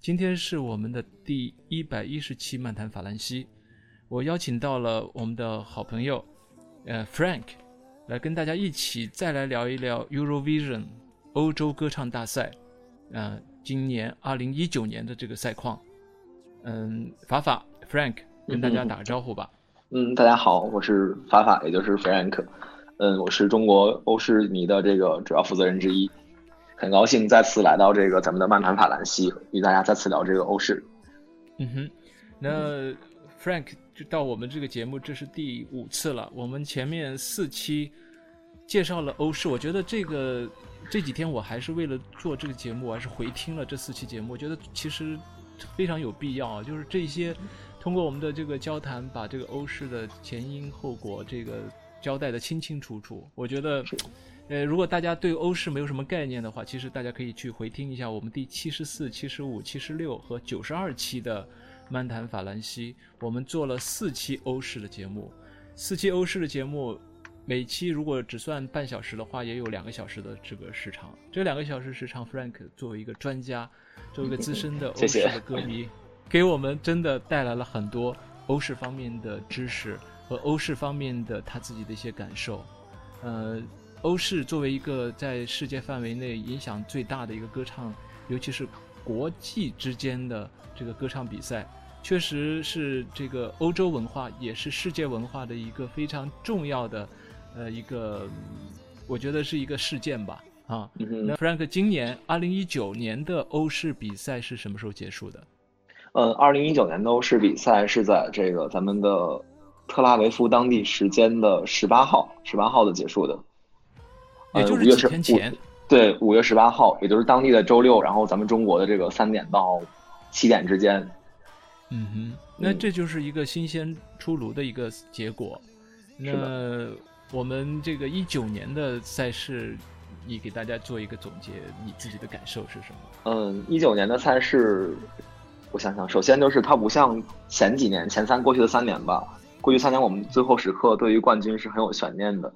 今天是我们的第一百一十期漫谈法兰西，我邀请到了我们的好朋友，呃，Frank，来跟大家一起再来聊一聊 Eurovision 欧洲歌唱大赛，呃，今年二零一九年的这个赛况。嗯，法法 Frank 跟大家打个招呼吧。嗯，大家好，我是法法，也就是 Frank。嗯，我是中国欧诗迷的这个主要负责人之一，很高兴再次来到这个咱们的漫谈法兰西，与大家再次聊这个欧式。嗯哼，那 Frank 就到我们这个节目，这是第五次了。我们前面四期介绍了欧式，我觉得这个这几天我还是为了做这个节目，我还是回听了这四期节目，我觉得其实非常有必要啊。就是这些通过我们的这个交谈，把这个欧式的前因后果这个。交代的清清楚楚，我觉得，呃，如果大家对欧式没有什么概念的话，其实大家可以去回听一下我们第七十四、七十五、七十六和九十二期的《漫谈法兰西》，我们做了四期欧式的节目，四期欧式的节目，每期如果只算半小时的话，也有两个小时的这个时长。这两个小时时长，Frank 作为一个专家，作为一个资深的欧式的歌迷，给我们真的带来了很多欧式方面的知识。和欧式方面的他自己的一些感受，呃，欧式作为一个在世界范围内影响最大的一个歌唱，尤其是国际之间的这个歌唱比赛，确实是这个欧洲文化也是世界文化的一个非常重要的，呃，一个我觉得是一个事件吧，啊，那 Frank 今年二零一九年的欧式比赛是什么时候结束的？嗯，二零一九年的欧式比赛是在这个咱们的。特拉维夫当地时间的十八号，十八号的结束的，也就是几天前。对，五月十八号，也就是当地的周六，然后咱们中国的这个三点到七点之间。嗯哼，那这就是一个新鲜出炉的一个结果。那我们这个一九年的赛事，你给大家做一个总结，你自己的感受是什么？嗯，一九年的赛事，我想想，首先就是它不像前几年，前三过去的三年吧。过去三年，我们最后时刻对于冠军是很有悬念的，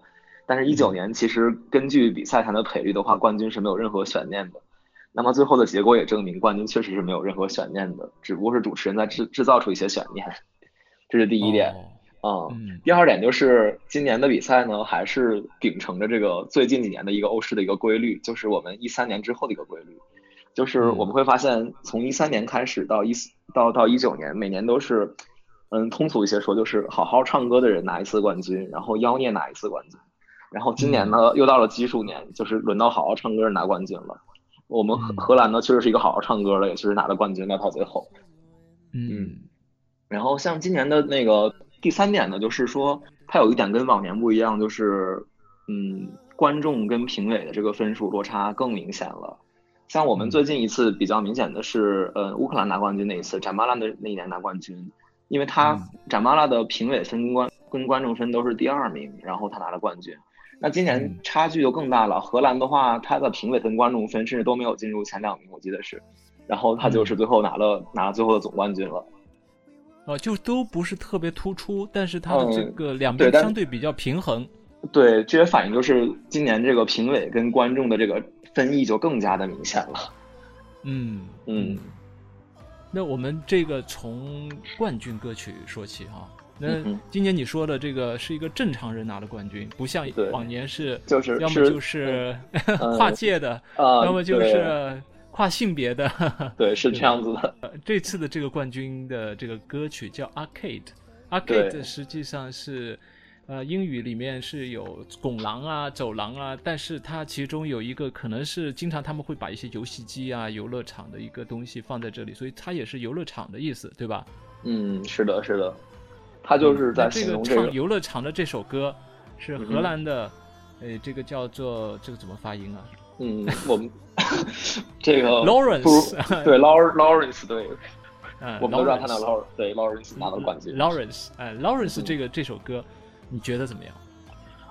但是，一九年其实根据比赛台的赔率的话，冠军是没有任何悬念的。那么，最后的结果也证明，冠军确实是没有任何悬念的，只不过是主持人在制制造出一些悬念。这是第一点。嗯，第二点就是今年的比赛呢，还是秉承着这个最近几年的一个欧式的一个规律，就是我们一三年之后的一个规律，就是我们会发现，从一三年开始到一四到到一九年，每年都是。嗯，通俗一些说，就是好好唱歌的人拿一次冠军，然后妖孽拿一次冠军。然后今年呢，又到了基数年，就是轮到好好唱歌拿冠军了。我们荷荷兰呢，确实是一个好好唱歌的，也确实拿了冠军，到到最后。嗯。然后像今年的那个第三点呢，就是说它有一点跟往年不一样，就是嗯，观众跟评委的这个分数落差更明显了。像我们最近一次比较明显的是，呃，乌克兰拿冠军那一次，展巴拉的那一年拿冠军。因为他展巴拉的评委分跟观跟观众分都是第二名，然后他拿了冠军。那今年差距就更大了。荷兰的话，他的评委跟、观众分甚至都没有进入前两名，我记得是。然后他就是最后拿了拿了最后的总冠军了。哦，就都不是特别突出，但是他的这个两边相对比较平衡。对，这些反映就是今年这个评委跟观众的这个分异就更加的明显了。嗯嗯。那我们这个从冠军歌曲说起哈。那今年你说的这个是一个正常人拿的冠军，不像往年是，就是要么就是 跨界的，要么就是跨性别的。对，是这样子的。这次的这个冠军的这个歌曲叫《Arcade》，Arcade 实际上是。呃，英语里面是有拱廊啊、走廊啊，但是它其中有一个可能是经常他们会把一些游戏机啊、游乐场的一个东西放在这里，所以它也是游乐场的意思，对吧？嗯，是的，是的，他就是在这个唱游乐场的这首歌是荷兰的，呃，这个叫做这个怎么发音啊？嗯，我们这个 Lawrence 对 Law Lawrence 对嗯，我们都知道他拿 Lawrence，对 Lawrence 拿了冠军。Lawrence，哎，Lawrence 这个这首歌，你觉得怎么样？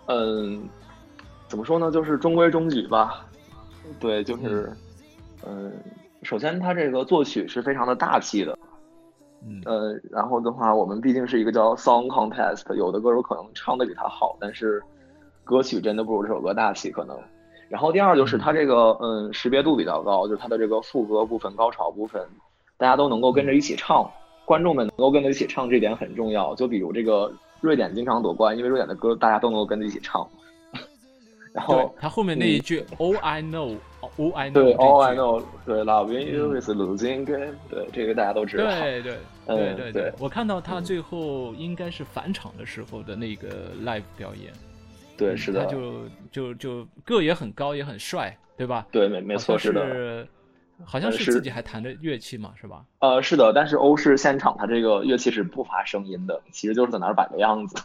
嗯，怎么说呢？就是中规中矩吧。对，就是，嗯，首先他这个作曲是非常的大气的。嗯。呃，然后的话，我们毕竟是一个叫 Song Contest，有的歌手可能唱的比他好，但是歌曲真的不如这首歌大气，可能。然后第二就是它这个嗯识别度比较高，就是它的这个副歌部分、高潮部分，大家都能够跟着一起唱，观众们能够跟着一起唱，这点很重要。就比如这个瑞典经常夺冠，因为瑞典的歌大家都能够跟着一起唱。然后他后面那一句 All I know，All I know，对 All I know，对 Loving you is losing game，对这个大家都知道。对对对对对，我看到他最后应该是返场的时候的那个 live 表演。对，是的，他就就就个也很高，也很帅，对吧？对，没没错，是的，好像是自己还弹着乐器嘛，是吧？呃，是的，但是欧式现场，它这个乐器是不发声音的，其实就是在那儿摆个样子。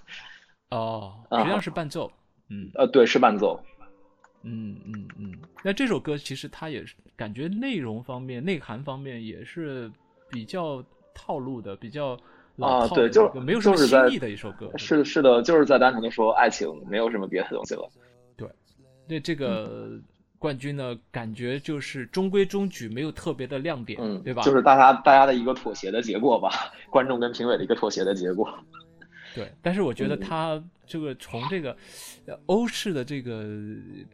哦，实际上是伴奏，嗯，呃，对，是伴奏。嗯嗯嗯，那这首歌其实它也是感觉内容方面、内涵方面也是比较套路的，比较。啊，对，就没有什么新意的一首歌。是的，是的，就是在单纯的说爱情，没有什么别的东西了。对，那这个冠军呢，感觉就是中规中矩，没有特别的亮点，嗯，对吧？就是大家大家的一个妥协的结果吧，观众跟评委的一个妥协的结果。对，但是我觉得他这个从这个欧式的这个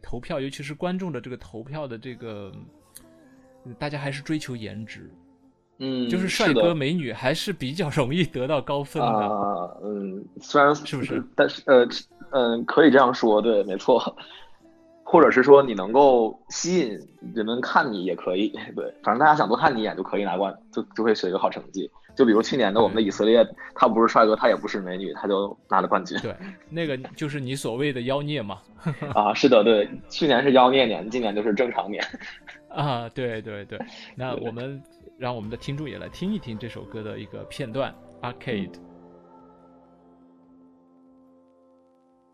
投票，尤其是观众的这个投票的这个，大家还是追求颜值。嗯，就是帅哥美女还是比较容易得到高分的。啊，嗯，虽然是不是，但是呃，嗯，可以这样说，对，没错。或者是说你能够吸引人们看你也可以，对，反正大家想多看你一眼就可以拿冠，就就会取一个好成绩。就比如去年的我们的以色列，他不是帅哥，他也不是美女，他就拿了冠军。对，那个就是你所谓的妖孽嘛。啊，是的，对，去年是妖孽年，今年就是正常年。啊，对对对，那我们。让我们的听众也来听一听这首歌的一个片段，Arcade。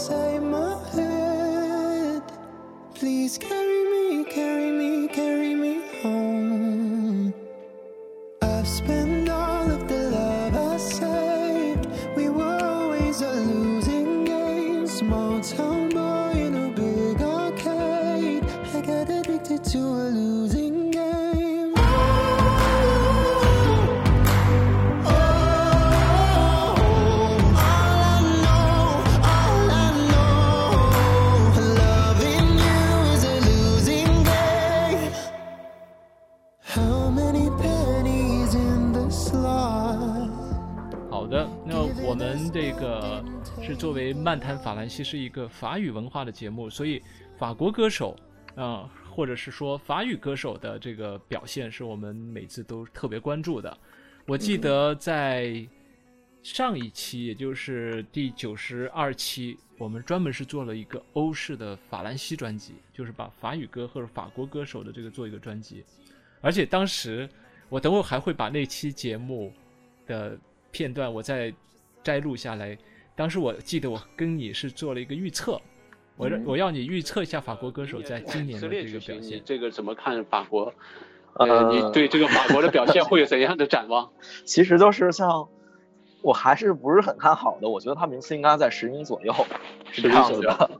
Inside my head. Please 我们这个是作为漫谈法兰西是一个法语文化的节目，所以法国歌手啊，或者是说法语歌手的这个表现，是我们每次都特别关注的。我记得在上一期，也就是第九十二期，我们专门是做了一个欧式的法兰西专辑，就是把法语歌或者法国歌手的这个做一个专辑。而且当时，我等会还会把那期节目的片段，我再。摘录下来，当时我记得我跟你是做了一个预测，我让我要你预测一下法国歌手在今年的这个表现。这个怎么看法国？呃，你对这个法国的表现会有怎样的展望？其实就是像，我还是不是很看好的。我觉得他名次应该在十名左右，是这样子的。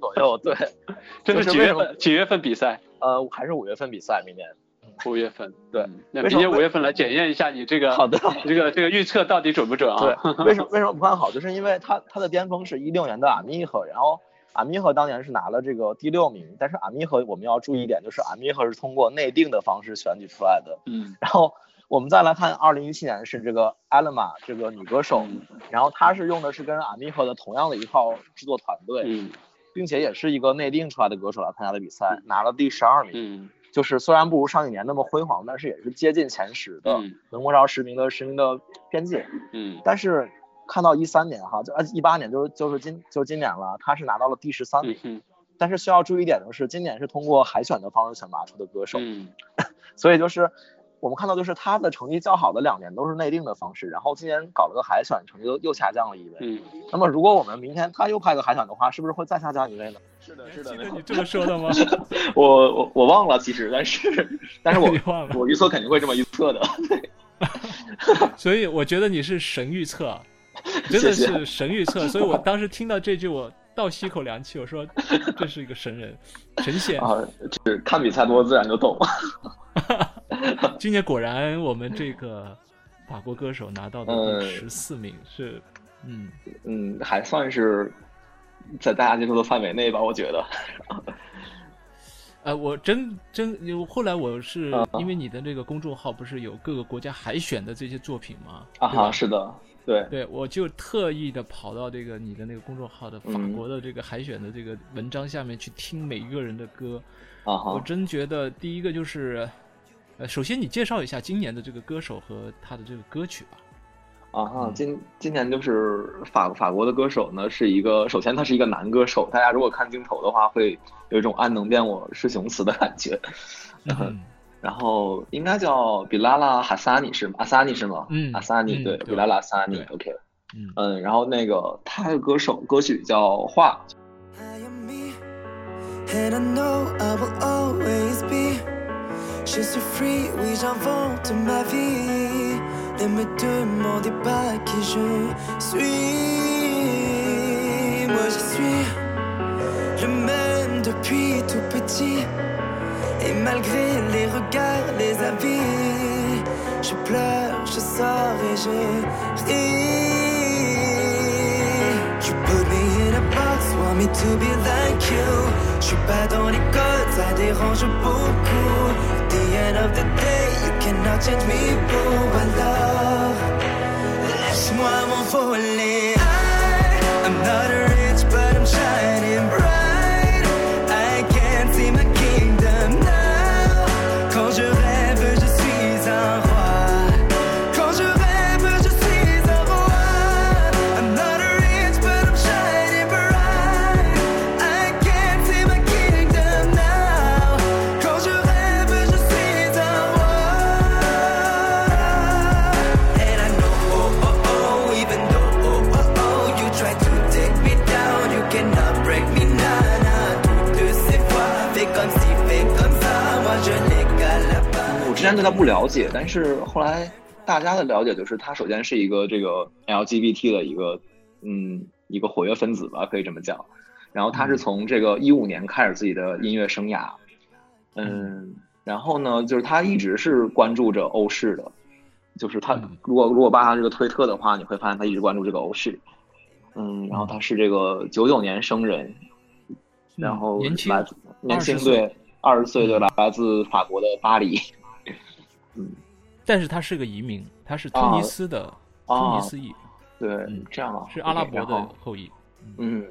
左右，对。这是几月份？几月份比赛？呃，还是五月份比赛，明年。五月份，对，那明年五月份来检验一下你这个好的，这个这个预测到底准不准啊？对，为什么为什么不看好？就是因为它它的巅峰是一六年的阿米和，然后阿米和当年是拿了这个第六名，但是阿米和我们要注意一点，就是阿米和是通过内定的方式选举出来的。嗯，然后我们再来看二零一七年是这个艾勒玛这个女歌手，然后她是用的是跟阿米和的同样的一套制作团队，嗯，并且也是一个内定出来的歌手来参加的比赛，拿了第十二名。嗯。就是虽然不如上一年那么辉煌，但是也是接近前十的，能够到十名的十名的边界。嗯，但是看到一三年哈，就呃一八年就是就是今就今年了，他是拿到了第十三名。嗯但是需要注意一点的是，今年是通过海选的方式选拔出的歌手，嗯 所以就是我们看到就是他的成绩较好的两年都是内定的方式，然后今年搞了个海选，成绩又又下降了一位。嗯，那么如果我们明天他又派个海选的话，是不是会再下降一位呢？是的，是的，你这么说的吗？我我我忘了，其实，但是 但是我，我预测肯定会这么预测的。所以我觉得你是神预测，真的是神预测。所以我当时听到这句我。倒吸一口凉气，我说这是一个神人，神仙啊！就是看比赛多，自然就懂了。今年果然，我们这个法国歌手拿到的第十四名，是嗯嗯，还算是在大家接受的范围内吧，我觉得。呃，我真真，后来我是因为你的这个公众号不是有各个国家海选的这些作品吗？啊哈，是的。对对，我就特意的跑到这个你的那个公众号的法国的这个海选的这个文章下面去听每一个人的歌，啊，我真觉得第一个就是，呃，首先你介绍一下今年的这个歌手和他的这个歌曲吧。啊哈，今今年就是法法国的歌手呢，是一个，首先他是一个男歌手，大家如果看镜头的话，会有一种安能辨我是雄雌的感觉。然后应该叫比拉拉哈萨尼是吗？阿萨尼是吗？嗯，阿萨尼对，比拉拉萨尼，OK。嗯嗯，然后那个他的歌手歌曲叫《画》。Et malgré les regards, les avis, je pleure, je sors et je ris. You put me in a box, want me to be like you. Je suis pas dans les codes, ça dérange beaucoup. The end of the cannot change me, boo. Alors, laisse-moi m'envoler. 不了解，但是后来大家的了解就是他首先是一个这个 LGBT 的一个嗯一个活跃分子吧，可以这么讲。然后他是从这个一五年开始自己的音乐生涯，嗯，然后呢，就是他一直是关注着欧式的，就是他如果如果扒他这个推特的话，你会发现他一直关注这个欧式，嗯，然后他是这个九九年生人，然后年轻年轻对。二十岁的来自法国的巴黎，嗯，但是他是个移民，他是突尼斯的突尼斯裔，对，这样是阿拉伯的后裔，嗯，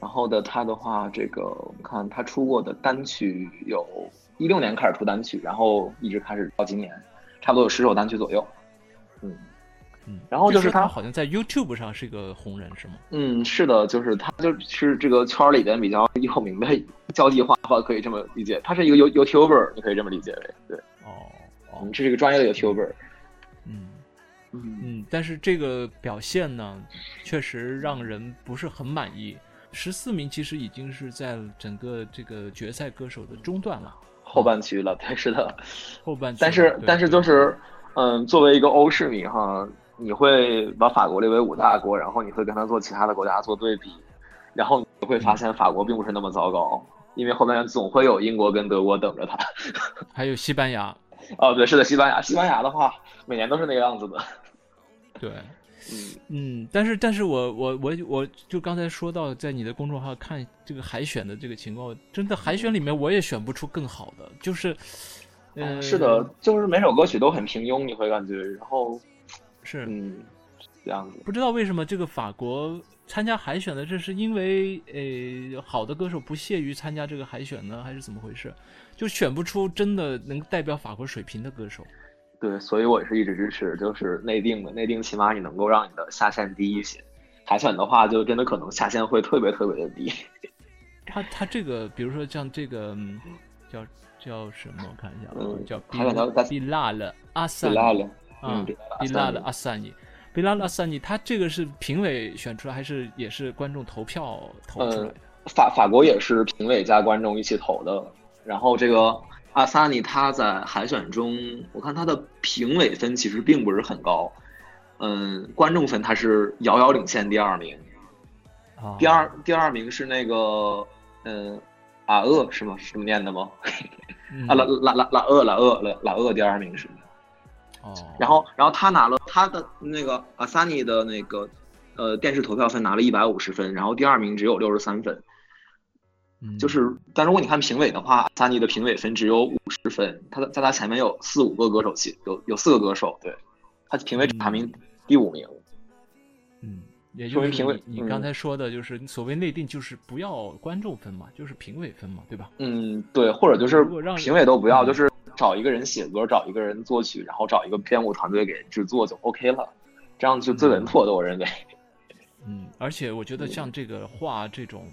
然后的他的话，这个我们看他出过的单曲有一六年开始出单曲，然后一直开始到今年，差不多有十首单曲左右，嗯。嗯，然后就是他好像在 YouTube 上是一个红人，是吗？嗯，是的，就是他就是这个圈里边比较有名的交际花吧，可以这么理解。他是一个 You YouTuber，你可以这么理解为对。哦，哦，这是一个专业的 YouTuber。嗯嗯嗯，但是这个表现呢，确实让人不是很满意。十四名其实已经是在整个这个决赛歌手的中段了，后半区了，但，是的，后半 区。但是但是就是，嗯，作为一个欧式迷哈。你会把法国列为五大国，然后你会跟他做其他的国家做对比，然后你会发现法国并不是那么糟糕，因为后面总会有英国跟德国等着他，还有西班牙。哦，对，是的，西班牙，西班牙的话每年都是那个样子的。对，嗯嗯，但是但是我我我我就刚才说到，在你的公众号看这个海选的这个情况，真的海选里面我也选不出更好的，就是，嗯，是的，就是每首歌曲都很平庸，你会感觉，然后。是，嗯，这样子。不知道为什么这个法国参加海选的，这是因为呃好的歌手不屑于参加这个海选呢，还是怎么回事？就选不出真的能代表法国水平的歌手。对，所以我也是一直支持，就是内定的，内定起码你能够让你的下限低一些。海选的话，就真的可能下限会特别特别的低。他他这个，比如说像这个叫叫什么？我看一下嗯，叫比拉了阿萨比拉了，嗯，比拉了阿萨尼，比拉了阿萨尼，他这个是评委选出来，还是也是观众投票投出来的？法法国也是评委加观众一起投的。然后这个阿萨尼他在海选中，我看他的评委分其实并不是很高，嗯，观众分他是遥遥领先第二名。第二第二名是那个。嗯，阿厄是吗？是这么念的吗？啊，拉拉拉拉厄拉厄拉拉厄第二名是。哦。然后，然后他拿了他的那个阿萨尼的那个呃电视投票分拿了一百五十分，然后第二名只有六十三分。嗯。就是，但如果你看评委的话，阿萨尼的评委分只有五十分，他的在他前面有四五个歌手其，有有四个歌手，对，他评委只排名第五名。嗯。也就是评委你刚才说的，就是所谓内定，就是不要观众分嘛，就是评委分嘛，对吧？嗯，对，或者就是评委都不要，就是找一个人写歌，找一个人作曲，然后找一个编舞团队给制作就 OK 了，这样就最稳妥的，我认为。嗯，而且我觉得像这个画这种，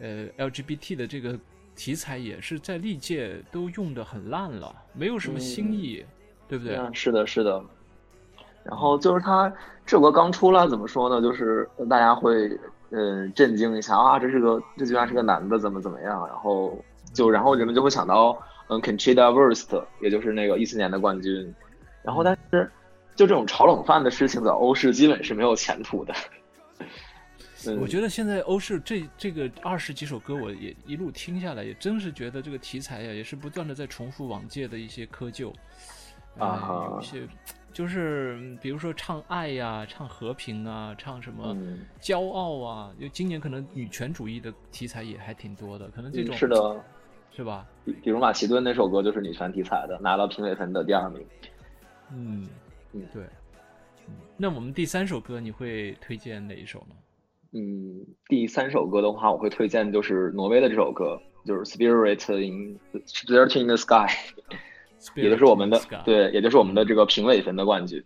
呃，LGBT 的这个题材也是在历届都用的很烂了，没有什么新意，对不对？是的，是的。然后就是他这首歌刚出来，怎么说呢？就是大家会嗯震惊一下啊，这是个这居然是个男的，怎么怎么样？然后就然后人们就会想到嗯 Conchita Wurst，也就是那个一四年的冠军。然后但是就这种炒冷饭的事情，在欧式基本是没有前途的。我觉得现在欧式这这个二十几首歌，我也一路听下来，也真是觉得这个题材呀，也是不断的在重复往届的一些窠臼啊，有一些。就是比如说唱爱呀，唱和平啊，唱什么骄傲啊，就今年可能女权主义的题材也还挺多的，可能这种是的，是吧？比比如马其顿那首歌就是女权题材的，拿到评委分的第二名。嗯嗯，对。那我们第三首歌你会推荐哪一首呢？嗯，第三首歌的话，我会推荐就是挪威的这首歌，就是 Spirit in Spirit in the Sky。也就是我们的对，也就是我们的这个评委分的冠军。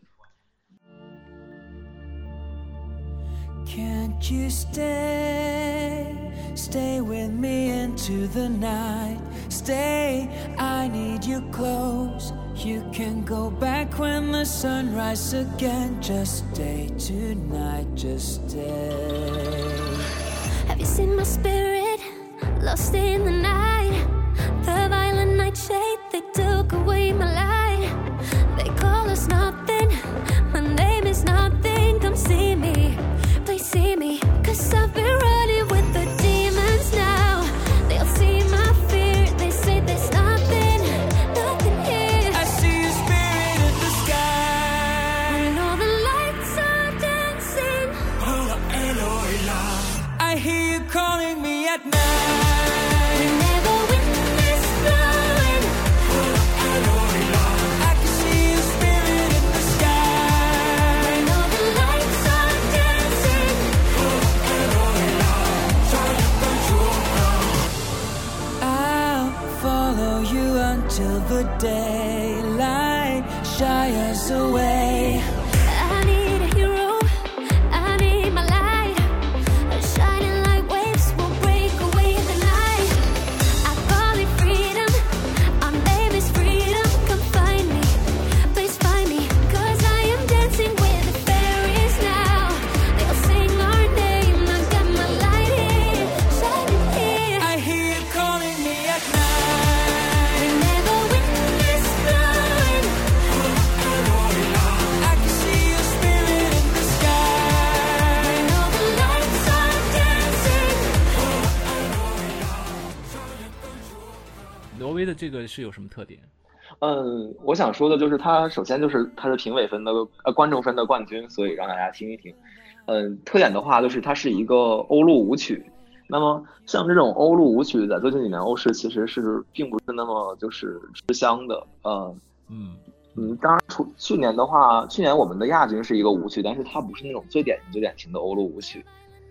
Can't you stay, stay with me into the night? Stay, I need you close. You can go back when the sun rises again. Just stay tonight, just stay. Have you seen my spirit lost in the night? The violent nightshade, they took away my light. They call us nothing. See me. Cause I've been running with the demons now. They'll see my fear. They say there's nothing, nothing here. I see your spirit in the sky. When all the lights are dancing. Oh, I hear you calling me at night. The daylight shy away. 个是有什么特点？嗯，我想说的就是，它首先就是它是评委分的呃观众分的冠军，所以让大家听一听。嗯，特点的话就是它是一个欧陆舞曲。那么像这种欧陆舞曲，在最近几年欧式其实是并不是那么就是吃香的。嗯，嗯，嗯，当然，除去年的话，去年我们的亚军是一个舞曲，但是它不是那种最典型、最典型的欧陆舞曲。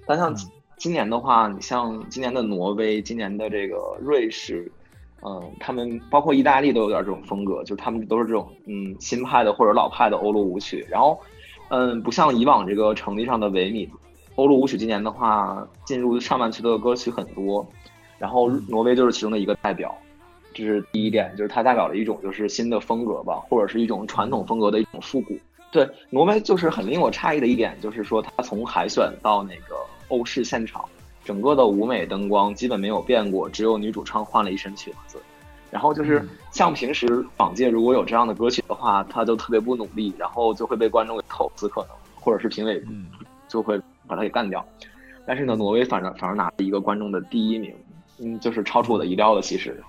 但像今年的话，你像今年的挪威、今年的这个瑞士，嗯，他们包括意大利都有点这种风格，就是他们都是这种嗯新派的或者老派的欧陆舞曲。然后，嗯，不像以往这个成绩上的维米，欧陆舞曲今年的话进入上半区的歌曲很多，然后挪威就是其中的一个代表。这是第一点，就是它代表了一种就是新的风格吧，或者是一种传统风格的一种复古。对，挪威就是很令我诧异的一点，就是说它从海选到那个欧式现场，整个的舞美灯光基本没有变过，只有女主唱换了一身裙子。然后就是像平时往届如果有这样的歌曲的话，她就特别不努力，然后就会被观众给投资可能，或者是评委就会把他给干掉。但是呢，挪威反正反而拿了一个观众的第一名，嗯，就是超出我的意料的，其实。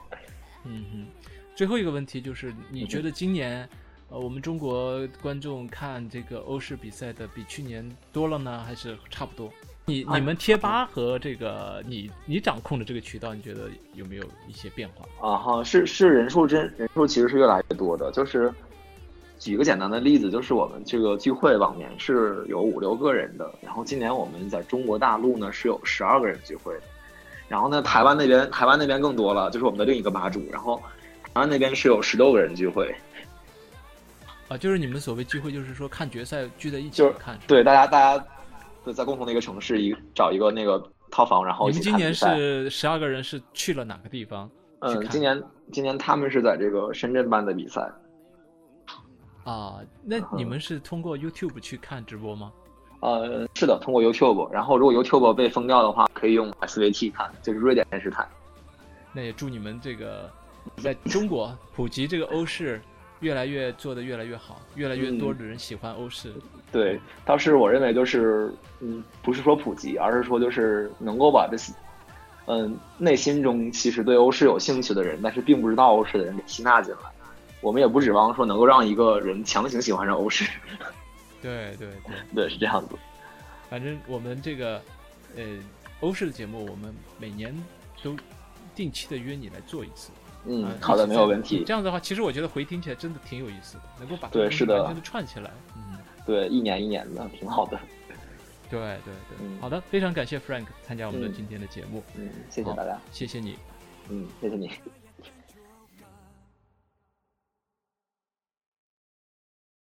嗯哼，最后一个问题就是，你觉得今年，呃，我们中国观众看这个欧式比赛的比去年多了呢，还是差不多？你你们贴吧和这个你你掌控的这个渠道，你觉得有没有一些变化？啊哈，是是人数真人数其实是越来越多的。就是举个简单的例子，就是我们这个聚会往年是有五六个人的，然后今年我们在中国大陆呢是有十二个人聚会。然后呢，台湾那边，台湾那边更多了，就是我们的另一个吧主。然后，台湾那边是有十六个人聚会。啊，就是你们所谓聚会，就是说看决赛聚在一起看。对，大家大家就在共同的一个城市，一找一个那个套房，然后你们今年是十二个人，是去了哪个地方？嗯，今年今年他们是在这个深圳办的比赛。啊，那你们是通过 YouTube 去看直播吗？呃，是的，通过 YouTube，然后如果 YouTube 被封掉的话，可以用 SVT 看，就是瑞典电视台。那也祝你们这个在中国普及这个欧式越来越做的越来越好，越来越多的人喜欢欧式。对，倒是我认为就是，嗯，不是说普及，而是说就是能够把这些，嗯，内心中其实对欧式有兴趣的人，但是并不知道欧式的人给吸纳进来。我们也不指望说能够让一个人强行喜欢上欧式。对对对对，是这样子。反正我们这个，呃，欧式的节目，我们每年都定期的约你来做一次。嗯，好的，没有问题。这样的话，其实我觉得回听起来真的挺有意思的，能够把对是的串起来。嗯，对，一年一年的，挺好的。对对对，好的，非常感谢 Frank 参加我们的今天的节目。嗯，谢谢大家，谢谢你。嗯，谢谢你。